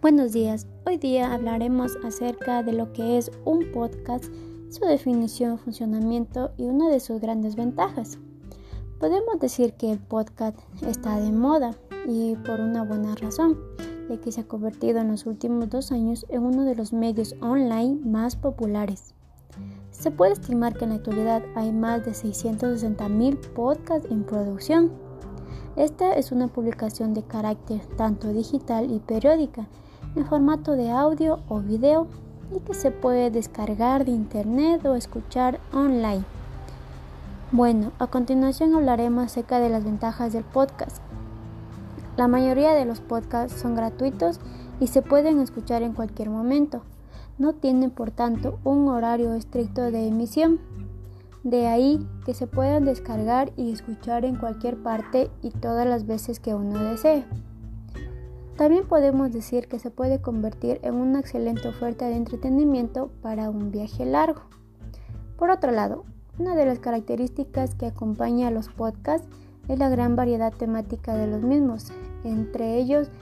Buenos días, hoy día hablaremos acerca de lo que es un podcast, su definición, funcionamiento y una de sus grandes ventajas. Podemos decir que el podcast está de moda y por una buena razón, ya que se ha convertido en los últimos dos años en uno de los medios online más populares. Se puede estimar que en la actualidad hay más de 660.000 podcasts en producción. Esta es una publicación de carácter tanto digital y periódica en formato de audio o video y que se puede descargar de internet o escuchar online. Bueno, a continuación hablaremos acerca de las ventajas del podcast. La mayoría de los podcasts son gratuitos y se pueden escuchar en cualquier momento. No tienen por tanto un horario estricto de emisión. De ahí que se puedan descargar y escuchar en cualquier parte y todas las veces que uno desee. También podemos decir que se puede convertir en una excelente oferta de entretenimiento para un viaje largo. Por otro lado, una de las características que acompaña a los podcasts es la gran variedad temática de los mismos, entre ellos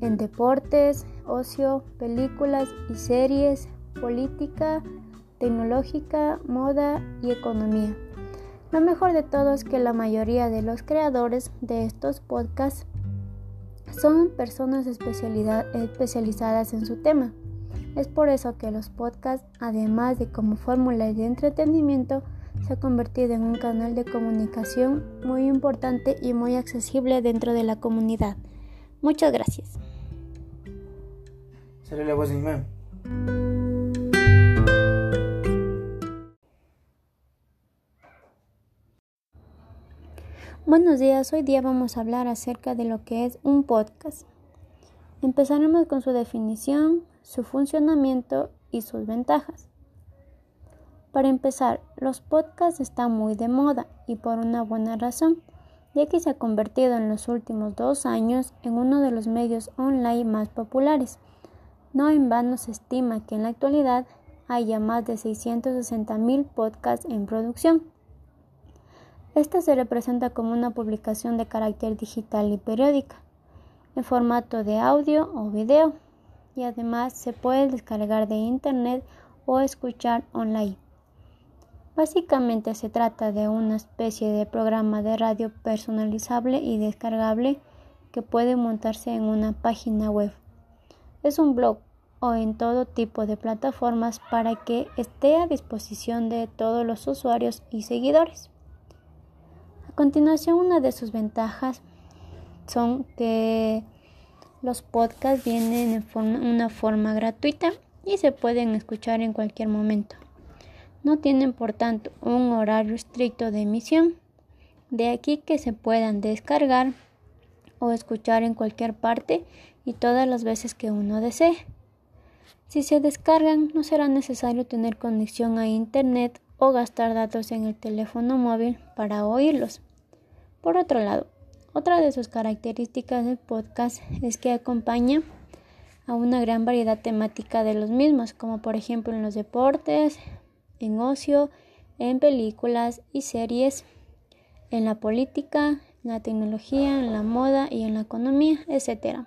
en deportes, ocio, películas y series, política, tecnológica, moda y economía. Lo mejor de todo es que la mayoría de los creadores de estos podcasts son personas especializadas en su tema. Es por eso que los podcasts, además de como fórmula de entretenimiento, se ha convertido en un canal de comunicación muy importante y muy accesible dentro de la comunidad. Muchas gracias. Buenos días, hoy día vamos a hablar acerca de lo que es un podcast. Empezaremos con su definición, su funcionamiento y sus ventajas. Para empezar, los podcasts están muy de moda y por una buena razón, ya que se ha convertido en los últimos dos años en uno de los medios online más populares. No en vano se estima que en la actualidad haya más de 660.000 podcasts en producción. Esta se representa como una publicación de carácter digital y periódica, en formato de audio o video, y además se puede descargar de internet o escuchar online. Básicamente se trata de una especie de programa de radio personalizable y descargable que puede montarse en una página web. Es un blog o en todo tipo de plataformas para que esté a disposición de todos los usuarios y seguidores. A continuación, una de sus ventajas son que los podcasts vienen en una forma gratuita y se pueden escuchar en cualquier momento. No tienen, por tanto, un horario estricto de emisión. De aquí que se puedan descargar o escuchar en cualquier parte y todas las veces que uno desee. Si se descargan, no será necesario tener conexión a Internet o gastar datos en el teléfono móvil para oírlos. Por otro lado, otra de sus características del podcast es que acompaña a una gran variedad temática de los mismos, como por ejemplo en los deportes, en ocio, en películas y series, en la política, en la tecnología, en la moda y en la economía, etc.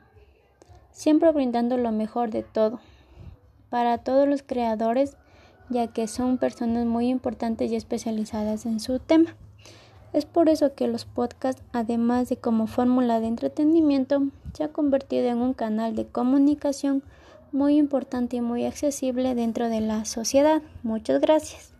Siempre brindando lo mejor de todo para todos los creadores ya que son personas muy importantes y especializadas en su tema. Es por eso que los podcasts, además de como fórmula de entretenimiento, se ha convertido en un canal de comunicación muy importante y muy accesible dentro de la sociedad. Muchas gracias.